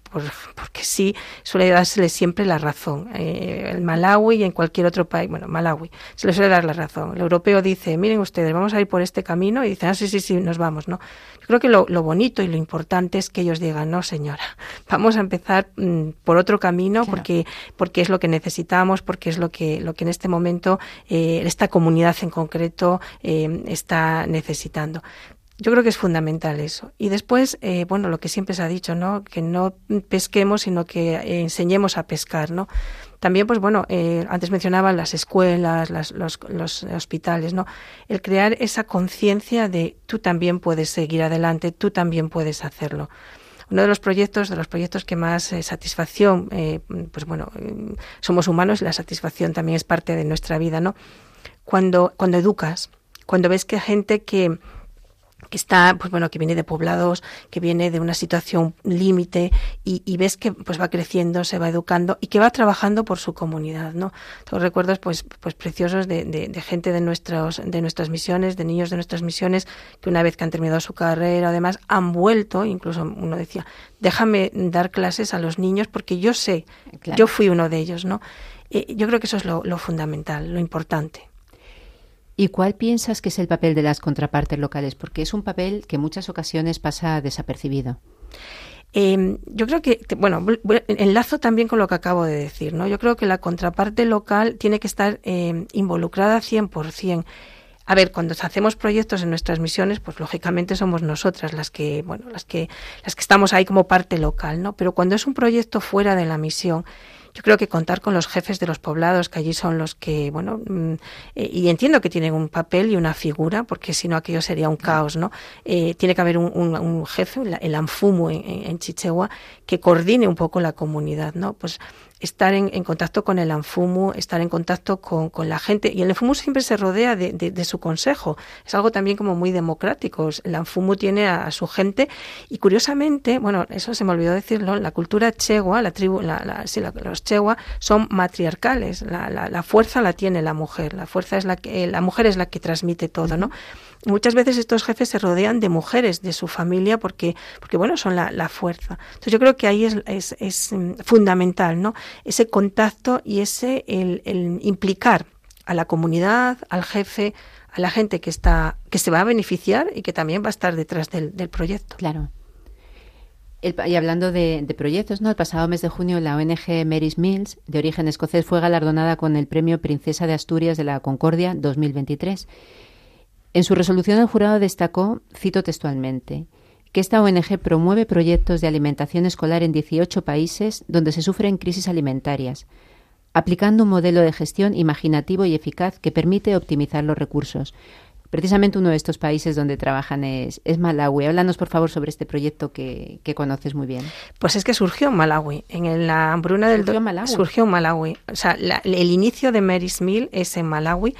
porque sí, suele dársele siempre la razón. Eh, el Malawi y en cualquier otro país, bueno, Malawi, se le suele dar la razón. El europeo dice, miren ustedes, vamos a ir por este camino y dicen, ah, sí, sí, sí, nos vamos, ¿no? Yo creo que lo, bonito y lo importante es que ellos digan, no, señora, <laughs> vamos a empezar mm, por otro camino porque, porque es lo que necesitamos, porque es lo que, lo que en este momento eh, esta comunidad en concreto está necesitando. Yo creo que es fundamental eso. Y después, eh, bueno, lo que siempre se ha dicho, ¿no? Que no pesquemos, sino que eh, enseñemos a pescar, ¿no? También, pues bueno, eh, antes mencionaba las escuelas, las, los, hospitales, ¿no? El crear esa conciencia de tú también puedes seguir adelante, tú también puedes hacerlo. Uno de los proyectos, de los proyectos que más satisfacción, pues bueno, somos humanos, la satisfacción también es parte de nuestra vida, ¿no? Cuando, cuando educas, cuando ves que gente que, que está, pues bueno, que viene de poblados, que viene de una situación límite y, ves que pues va creciendo, se va educando y que va trabajando por su comunidad, ¿no? Tengo recuerdos pues, pues preciosos de, de, gente de nuestros, de nuestras misiones, de niños de nuestras misiones, que una vez que han terminado su carrera, además, han vuelto, incluso uno decía, déjame dar clases a los niños porque yo sé, yo fui uno de ellos, ¿no? Eh, yo creo que eso es lo, lo fundamental, lo importante. ¿Y cuál piensas que es el papel de las contrapartes locales? Porque es un papel que en muchas ocasiones pasa desapercibido. Em, yo creo que, bueno, enlazo también con lo que acabo de decir, ¿no? Yo creo que la contraparte local tiene que estar eh, involucrada 100%. A ver, cuando hacemos proyectos en nuestras misiones, pues lógicamente somos nosotras las que, bueno, las que, las que estamos ahí como parte local, ¿no? Pero cuando es un proyecto fuera de la misión, yo creo que contar con los jefes de los poblados, que allí son los que, bueno, mm, eh, y entiendo que tienen un papel y una figura, porque si no aquello sería un caos, ¿no? Eh, tiene que haber un, jefe, el ANFUMO en, en, Chichegua, que coordine un poco la comunidad, ¿no? Pues estar en, contacto con el ANFUMU, estar en contacto con, la gente. Y el ANFUMU siempre se rodea de, su consejo. Es algo también como muy democrático. El ANFUMU tiene a, su gente y curiosamente, bueno, eso se me olvidó decirlo, la cultura chegua, la tribu, la, sí, los chegua son matriarcales. La, fuerza la tiene la mujer. La fuerza es la que, la mujer es la que transmite todo, ¿no? Muchas veces estos jefes se rodean de mujeres de su familia porque, porque bueno, son la, fuerza. Entonces yo creo que ahí es, es, es, mm, fundamental, ¿no? Ese contacto y ese el, el implicar a la comunidad, al jefe, a la gente que está, que se va a beneficiar y que también va a estar detrás del, del proyecto. Claro. y hablando de, de, proyectos, ¿no? El pasado mes de junio la ONG Mary's Mills, de origen escocés, fue galardonada con el premio Princesa de Asturias de la Concordia 2023. En su resolución el jurado destacó, cito textualmente, que esta ONG promueve proyectos de alimentación escolar en 18 países donde se sufren crisis alimentarias, aplicando un modelo de gestión imaginativo y eficaz que permite optimizar los recursos. Precisamente uno de estos países donde trabajan es, Malawi. Háblanos, por favor, sobre este proyecto que, conoces muy bien. Pues es que surgió en Malawi. En la hambruna del... Surgió en Malawi. Surgió en Malawi. O sea, el inicio de Mary's Mill es en Malawi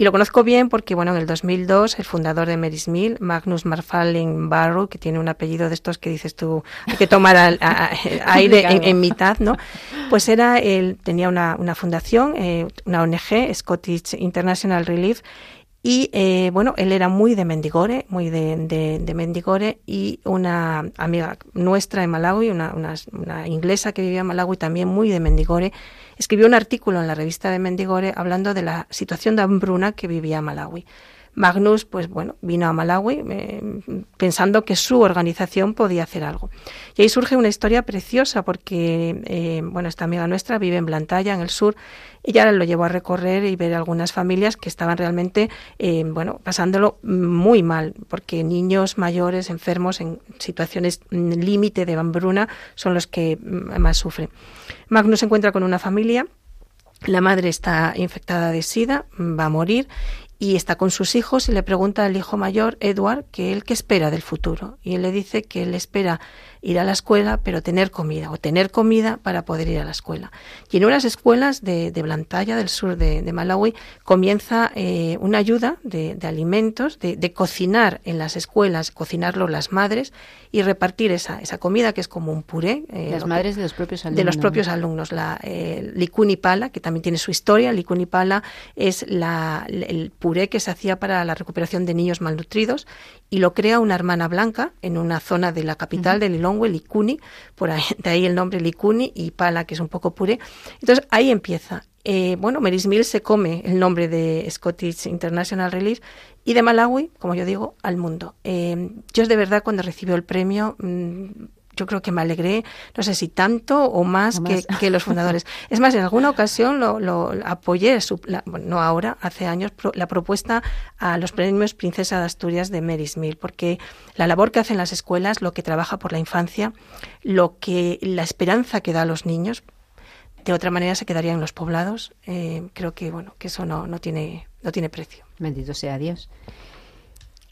y lo conozco bien porque, bueno, en el 2002 el fundador de Mary's Mill, Magnus Marfalin Barrow, que tiene un apellido de estos que dices tú, hay que tomar <laughs> aire en, mitad, ¿no? Pues era, él tenía una, una fundación, eh, una ONG, Scottish International Relief, y eh, bueno, él era muy de Mendigore, muy de, de, Mendigore, y una amiga nuestra en Malawi, una, una, una, inglesa que vivía en Malawi también muy de Mendigore, escribió un artículo en la revista de Mendigore hablando de la situación de hambruna que vivía Malawi. Magnus, pues bueno, vino a Malawi eh, pensando que su organización podía hacer algo. Y ahí surge una historia preciosa porque, eh, bueno, esta amiga nuestra vive en Blantaya, en el sur. Ella lo llevó a recorrer y ver algunas familias que estaban realmente, eh, bueno, pasándolo muy mal, porque niños mayores, enfermos, en situaciones límite de hambruna, son los que más sufren. Magnus se encuentra con una familia la madre está infectada de SIDA, va a morir y está con sus hijos y le pregunta al hijo mayor, Edward, que él qué espera del futuro. Y él le dice que él espera ir a la escuela, pero tener comida, o tener comida para poder ir a la escuela. Y en unas escuelas de, de Blantaya, del sur de, Malawi, comienza eh, una ayuda de, alimentos, de, cocinar en las escuelas, cocinarlo las madres y repartir esa, esa comida que es como un puré. Eh, las madres de los propios alumnos. De los propios alumnos. La eh, Likuni Pala, que también tiene su historia. Likuni Pala es la, el puré que se hacía para la recuperación de niños malnutridos y lo crea una hermana blanca en una zona de la capital de Lilongwe, Likuni, por ahí, de ahí el nombre Likuni y pala, que es un poco puré. Entonces ahí empieza. Eh, bueno, Mary's Mill se come el nombre de Scottish International Relief y de Malawi, como yo digo, al mundo. Eh, yo de verdad cuando recibió el premio mm, yo creo que me alegré, no sé si tanto o más, Que, los fundadores. <laughs> es más, en alguna ocasión lo, apoyé, no ahora, hace años, la propuesta a los premios Princesa de Asturias de Mary's Mill, porque la labor que hacen las escuelas, lo que trabaja por la infancia, lo que la esperanza que da a los niños, de otra manera se quedaría en los poblados. Eh, creo que bueno, que eso no, no tiene, no tiene precio. Bendito sea Dios.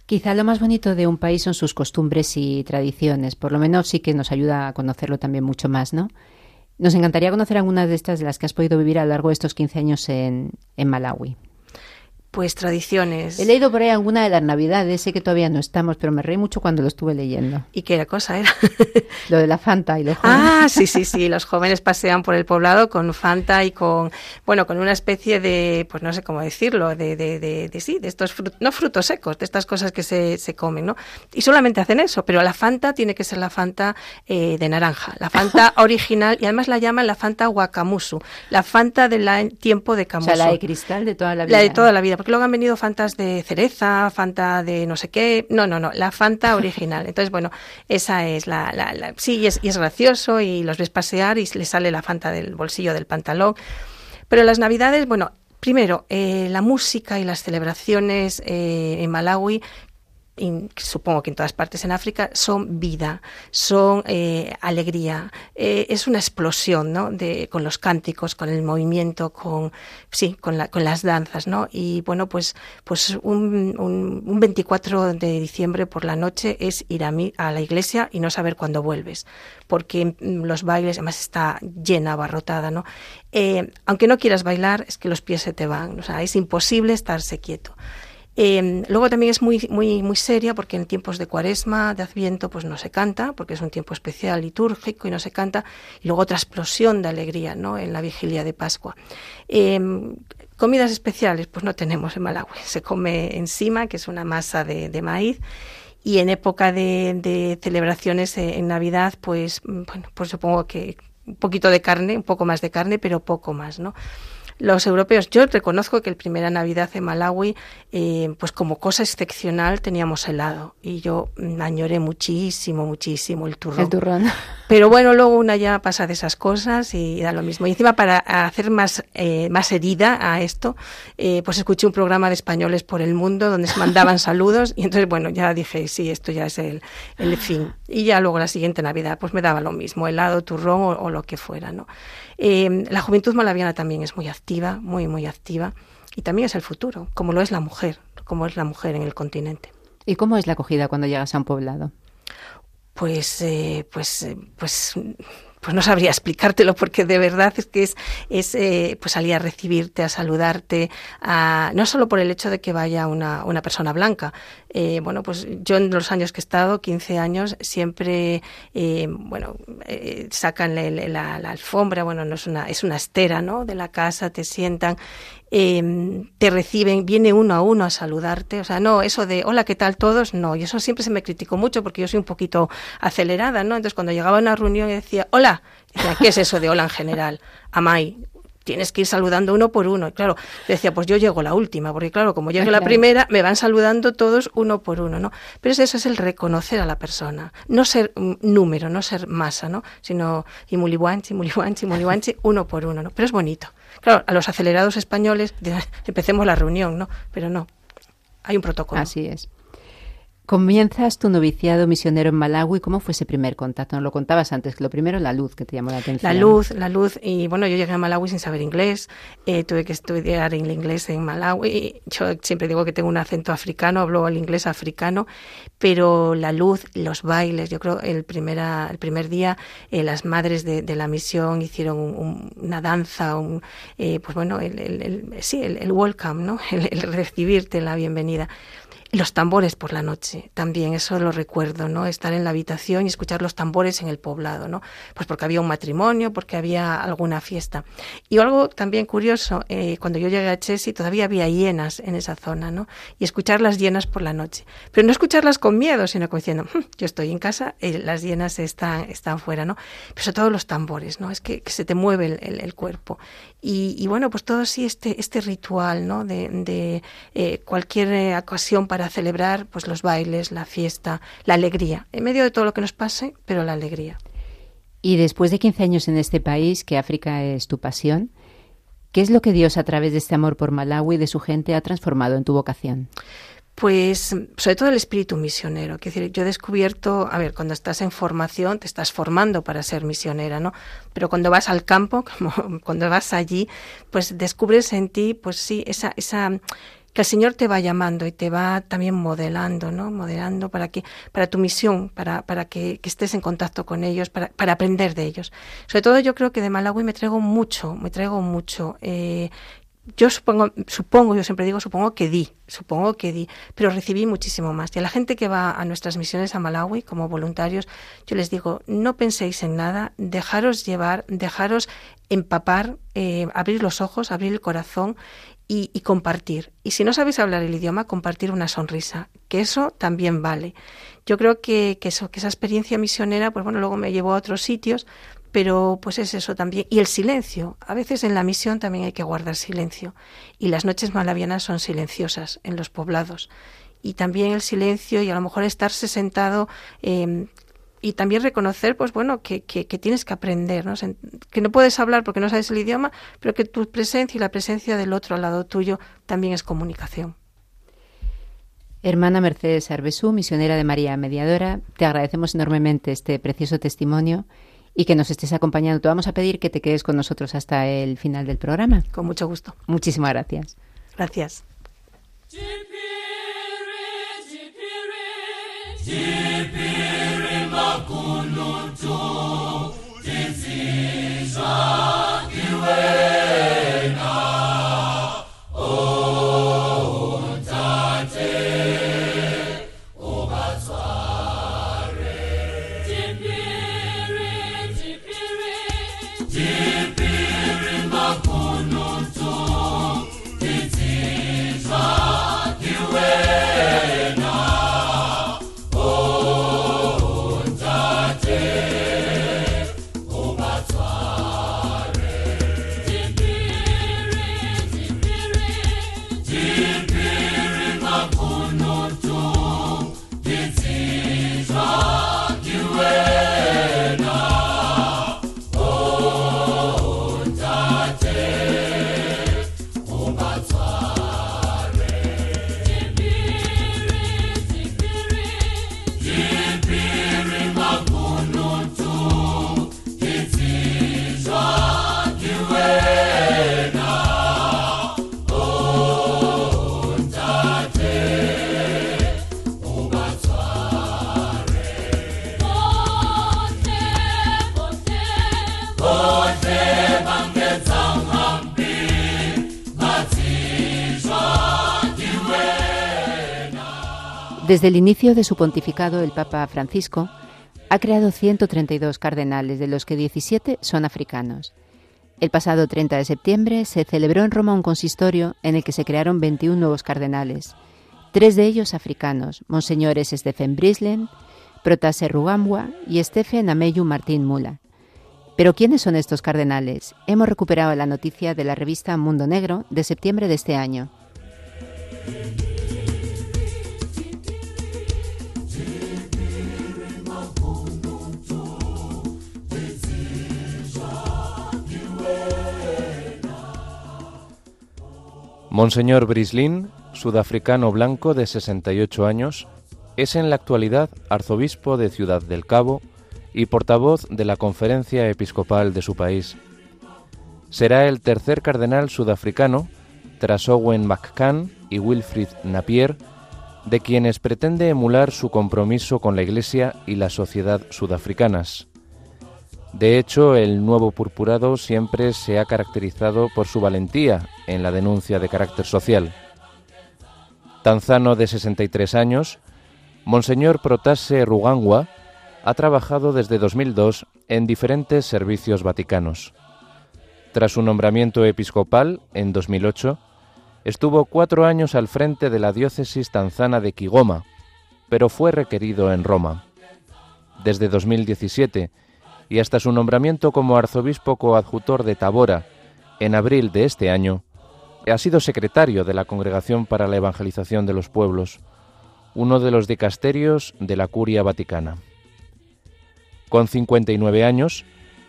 Quizá lo más bonito de un país son sus costumbres y tradiciones. Por lo menos sí que nos ayuda a conocerlo también mucho más, ¿no? Nos encantaría conocer algunas de estas de las que has podido vivir a lo largo de estos 15 años en, en Malawi pues tradiciones. He leído por ahí alguna de las navidades, sé que todavía no estamos, pero me reí mucho cuando lo estuve leyendo. ¿Y qué cosa era? <laughs> lo de la Fanta y los jóvenes. Ah, sí, sí, sí, los jóvenes pasean por el poblado con Fanta y con, bueno, con una especie de, pues no sé cómo decirlo, de, de, de, sí, de estos, no frutos secos, de estas cosas que se, se comen, ¿no? Y solamente hacen eso, pero la Fanta tiene que ser la Fanta eh, de naranja, la Fanta <laughs> original, y además la llaman la Fanta Wakamusu, la Fanta del tiempo de Camuso. O sea, la de cristal de toda la vida. La de toda la vida porque luego han venido Fantas de cereza, Fanta de no sé qué. No, no, no, la Fanta <laughs> original. Entonces, bueno, esa es la. la, sí, y es, y es gracioso y los ves pasear y le sale la Fanta del bolsillo del pantalón. Pero las Navidades, bueno, Primero, eh, la música y las celebraciones eh, en Malawi supongo que en todas partes en África, son vida, son eh, alegría. Eh, es una explosión, ¿no? De, con los cánticos, con el movimiento, con, sí, con, la, con las danzas, ¿no? Y bueno, pues, pues un, un, 24 de diciembre por la noche es ir a, a la iglesia y no saber cuándo vuelves, porque los bailes, además está llena, abarrotada, ¿no? Eh, aunque no quieras bailar, es que los pies se te van, o sea, es imposible estarse quieto. Em, luego también es muy, muy, muy seria porque en tiempos de cuaresma, de adviento, pues no se canta, porque es un tiempo especial litúrgico y no se canta. Y luego otra explosión de alegría ¿no? en la vigilia de Pascua. Em, comidas especiales, pues no tenemos en Malawi. <laughs> Se come encima, que es una masa de, maíz. Y en época de, celebraciones eh, en Navidad, pues, bueno, pues supongo que un poquito de carne, un poco más de carne, pero poco más, ¿no? Los europeos. Yo reconozco que el primera Navidad en Malawi, eh, pues como cosa excepcional teníamos helado y yo añoré muchísimo, muchísimo el turrón. El turrón. Pero bueno, luego una ya pasa de esas cosas y da lo mismo. Y encima para hacer más, eh, más herida a esto, eh, pues escuché un programa de españoles por el mundo donde se mandaban <laughs> saludos y entonces bueno, ya dije, sí, esto ya es el, el fin. Y ya luego la siguiente Navidad pues me daba lo mismo, helado, turrón o, o lo que fuera, ¿no? Eh, la juventud malaviana también es muy activa, muy, muy activa, y también es el futuro, como lo es la mujer, como es la mujer en el continente. ¿Y cómo es la acogida cuando llegas a un poblado? Pues, eh, pues, eh, pues pues no sabría <laughs> explicártelo porque de verdad es que es, es eh, pues salir a recibirte, a saludarte, a, no solo por el hecho de que vaya una, una persona blanca. Eh, bueno, pues yo en los años que he estado, 15 años, siempre, eh, bueno, eh, sacan la, la, alfombra, bueno, no es una, es una estera, ¿no? De la casa, te sientan eh, te reciben, viene uno a uno a saludarte. O sea, no, eso de hola, ¿qué tal todos? No, y eso siempre se me criticó mucho porque yo soy un poquito acelerada, ¿no? Entonces, cuando llegaba a una reunión y decía, hola, decía, ¿qué es eso de hola en general? Amai, tienes que ir saludando uno por uno. Y claro, decía, pues yo llego la última, porque claro, como llego la primera, me van saludando todos uno por uno, ¿no? Pero eso es el reconocer a la persona, no ser número, no ser masa, ¿no? Sino y muliwanchi, muliwanchi, muliwanchi, uno por uno, ¿no? Pero es bonito. Claro, a los acelerados españoles empecemos la reunión, ¿no? Pero no, hay un protocolo. Así es. Comienzas tu noviciado misionero en Malawi. ¿Cómo fue ese primer contacto? Nos lo contabas antes, que lo primero la luz que te llamó la atención. La luz, la luz. Y bueno, yo llegué a Malawi sin saber inglés. Eh, tuve que estudiar el inglés en Malawi. Yo siempre digo que tengo un acento africano, hablo el inglés africano. Pero la luz, los bailes, yo creo el, primera, el primer día eh, las madres de, la misión hicieron una danza, un, eh, pues bueno, el, el, sí, el, welcome, ¿no? <laughs> el recibirte, la bienvenida los tambores por la noche, también eso lo recuerdo, ¿no? Estar en la habitación y escuchar los tambores en el poblado, ¿no? Pues porque había un matrimonio, porque había alguna fiesta. Y algo también curioso, eh, cuando yo llegué a Chelsea todavía había hienas en esa zona, ¿no? Y escuchar las hienas por la noche. Pero no escucharlas con miedo, sino como diciendo, hm, yo estoy en casa, eh, las hienas están, están fuera, ¿no? Pero sobre todo los tambores, ¿no? Es que, se te mueve el, cuerpo. Y, bueno, pues todo sí, este, este ritual, ¿no? De, eh, cualquier ocasión para para celebrar pues los bailes, la fiesta, la alegría, en medio de todo lo que nos pase, pero la alegría. Y después de 15 años en este país, que África es tu pasión, ¿qué es lo que Dios a través de este amor por Malawi y de su gente ha transformado en tu vocación? Pues sobre todo el espíritu misionero. Quiero decir, yo he descubierto, a ver, cuando estás en formación, te estás formando para ser misionera, ¿no? Pero cuando vas al campo, <laughs> como cuando vas allí, pues descubres en ti, pues sí, esa, esa, que el Señor te va llamando y te va también modelando, ¿no? Modelando para que, para tu misión, para, para que, estés en contacto con ellos, para, para, aprender de ellos. Sobre todo yo creo que de Malawi me traigo mucho, me traigo mucho. Eh, yo supongo, supongo, yo siempre digo, supongo que di, supongo que di, pero recibí muchísimo más. Y a la gente que va a nuestras misiones a Malawi como voluntarios, yo les digo, no penséis en nada, dejaros llevar, dejaros empapar, eh, abrir los ojos, abrir el corazón y, compartir. Y si no sabéis hablar el idioma, compartir una sonrisa, que eso también vale. Yo creo que, que, eso, que esa experiencia misionera, pues bueno, luego me llevó a otros sitios, pero pues es eso también. Y el silencio. A veces en la misión también hay que guardar silencio. Y las noches malavianas son silenciosas en los poblados. Y también el silencio y a lo mejor estarse sentado eh, y también reconocer, pues bueno, que, que, tienes que aprender, ¿no? que no puedes hablar porque no sabes el idioma, pero que tu presencia y la presencia del otro al lado tuyo también es comunicación. Hermana Mercedes Arbesú, misionera de María Mediadora, te agradecemos enormemente este precioso testimonio y que nos estés acompañando. Te vamos a pedir que te quedes con nosotros hasta el final del programa. Con mucho gusto. Muchísimas gracias. Gracias. Desde el inicio de su pontificado, el Papa Francisco ha creado 132 cardenales, de los que 17 son africanos. El pasado 30 de septiembre se celebró en Roma un consistorio en el que se crearon 21 nuevos cardenales, tres de ellos africanos, monseñores Stephen Brislen, Protase Rugambwa y Stephen Ameyu Martín Mula. Pero ¿quiénes son estos cardenales? Hemos recuperado la noticia de la revista Mundo Negro de septiembre de este año. Monseñor Brislin, sudafricano blanco de 68 años, es en la actualidad arzobispo de Ciudad del Cabo y portavoz de la conferencia episcopal de su país. Será el tercer cardenal sudafricano, tras Owen McCann y Wilfrid Napier, de quienes pretende emular su compromiso con la Iglesia y la sociedad sudafricanas. De hecho, el nuevo purpurado siempre se ha caracterizado por su valentía en la denuncia de carácter social. Tanzano de 63 años, Monseñor Protase Rugangua ha trabajado desde 2002 en diferentes servicios vaticanos. Tras su nombramiento episcopal en 2008, estuvo cuatro años al frente de la diócesis tanzana de Kigoma, pero fue requerido en Roma. Desde 2017 y hasta su nombramiento como arzobispo coadjutor de Tabora en abril de este año, ha sido secretario de la Congregación para la Evangelización de los Pueblos, uno de los dicasterios de la Curia Vaticana. Con 59 años,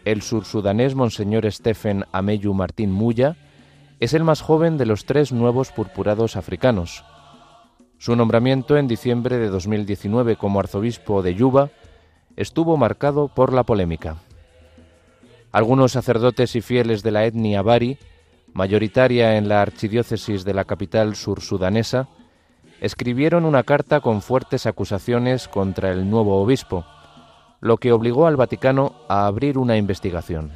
el sursudanés Monseñor Stephen Ameyu Martín Muya es el más joven de los tres nuevos purpurados africanos. Su nombramiento en diciembre de 2019 como arzobispo de Yuba estuvo marcado por la polémica. Algunos sacerdotes y fieles de la etnia Bari, mayoritaria en la archidiócesis de la capital sursudanesa, escribieron una carta con fuertes acusaciones contra el nuevo obispo, lo que obligó al Vaticano a abrir una investigación.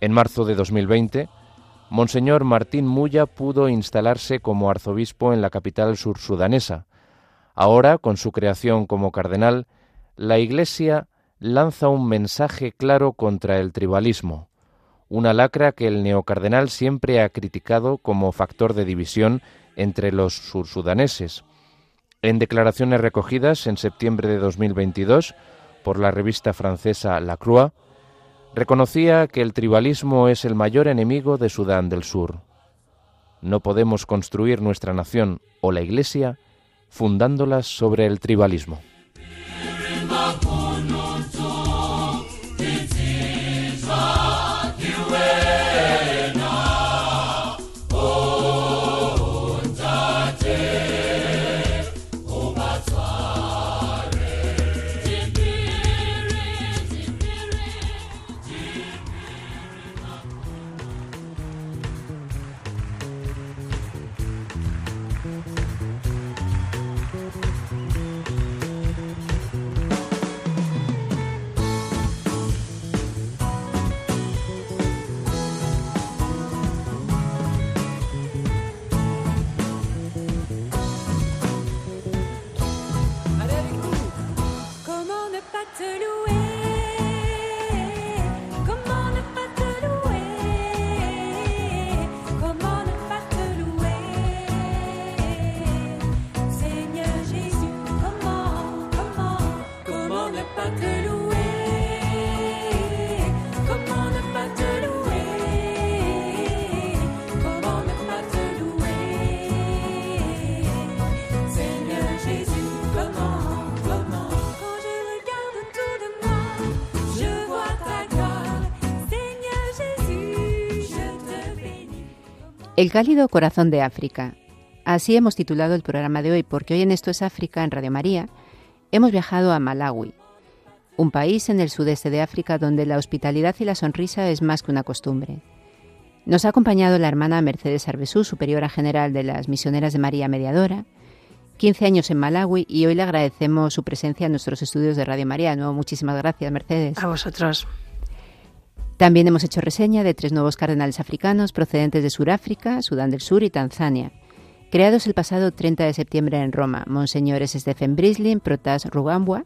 En marzo de 2020, Monseñor Martín Muya pudo instalarse como arzobispo en la capital sursudanesa. Ahora, con su creación como cardenal, la Iglesia lanza un mensaje claro contra el tribalismo, una lacra que el neocardenal siempre ha criticado como factor de división entre los sursudaneses. En declaraciones recogidas en septiembre de 2022 por la revista francesa La Croix, reconocía que el tribalismo es el mayor enemigo de Sudán del Sur. No podemos construir nuestra nación o la Iglesia fundándolas sobre el tribalismo. El cálido corazón de África. Así hemos titulado el programa de hoy, porque hoy en Esto es África, en Radio María, hemos viajado a Malawi, un país en el sudeste de África donde la hospitalidad y la sonrisa es más que una costumbre. Nos ha acompañado la hermana Mercedes Arbesú, superiora general de las Misioneras de María Mediadora, 15 años en Malawi y hoy le agradecemos su presencia en nuestros estudios de Radio María. nuevo, muchísimas gracias, Mercedes. A vosotros. También hemos hecho reseña de tres nuevos cardenales africanos procedentes de Sudáfrica, Sudán del Sur y Tanzania, creados el pasado 30 de septiembre en Roma, monseñores Stephen Brislin, Protas Rugambwa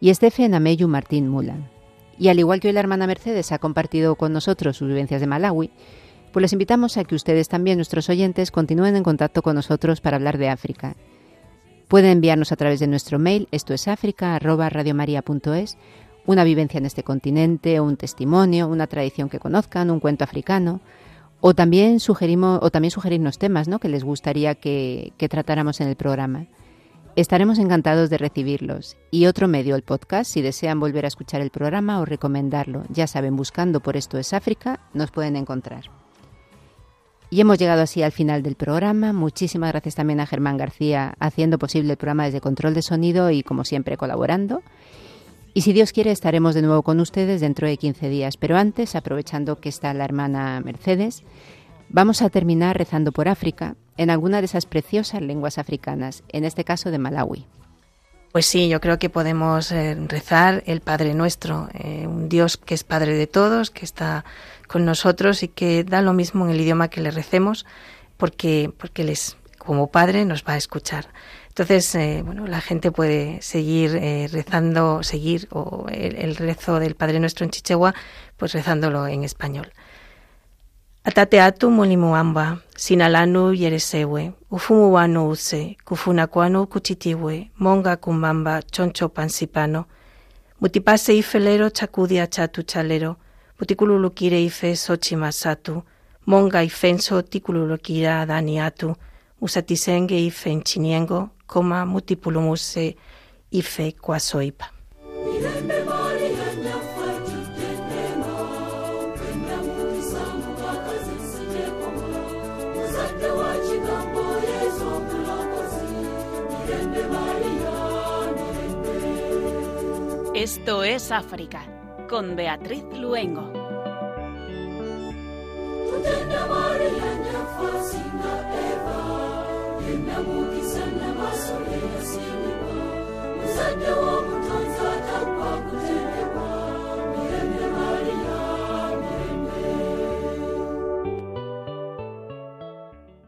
y Stephen Ameyu Martín Mulan. Y al igual que hoy la hermana Mercedes ha compartido con nosotros sus vivencias de Malawi, pues les invitamos a que ustedes también, nuestros oyentes, continúen en contacto con nosotros para hablar de África. Pueden enviarnos a través de nuestro mail, esto es áfrica, una vivencia en este continente, un testimonio, una tradición que conozcan, un cuento africano, o también sugerimos o también sugerirnos temas, ¿no? que les gustaría que, que tratáramos en el programa. Estaremos encantados de recibirlos. Y otro medio, el podcast, si desean volver a escuchar el programa o recomendarlo, ya saben, buscando por esto es África, nos pueden encontrar. Y hemos llegado así al final del programa. Muchísimas gracias también a Germán García haciendo posible el programa desde control de sonido y como siempre colaborando. Y si Dios quiere, estaremos de nuevo con ustedes dentro de 15 días. Pero antes, aprovechando que está la hermana Mercedes, vamos a terminar rezando por África en alguna de esas preciosas lenguas africanas, en este caso de Malawi. Pues sí, yo creo que podemos eh, rezar el Padre Nuestro, eh, un Dios que es Padre de todos, que está con nosotros y que da lo mismo en el idioma que le recemos, porque, porque Él es como padre nos va a escuchar. Entonces, eh, bueno, la gente puede seguir eh, rezando, seguir el, rezo del Padre Nuestro en Chichegua, pues rezándolo en español. Atateatu mulimuamba, sinalanu yeresewe, ufumuwanu use, kufunakwanu kuchitiwe, monga kumbamba, choncho pansipano, mutipase ifelero chakudia chatu chalero, Putikululukire ife masatu, monga ifenso tikululukira daniatu, usatisenge ife enchiniengo, koma mutipulumuse ife kwasoipa. Esto es África, con Beatriz Luengo. Maria senyum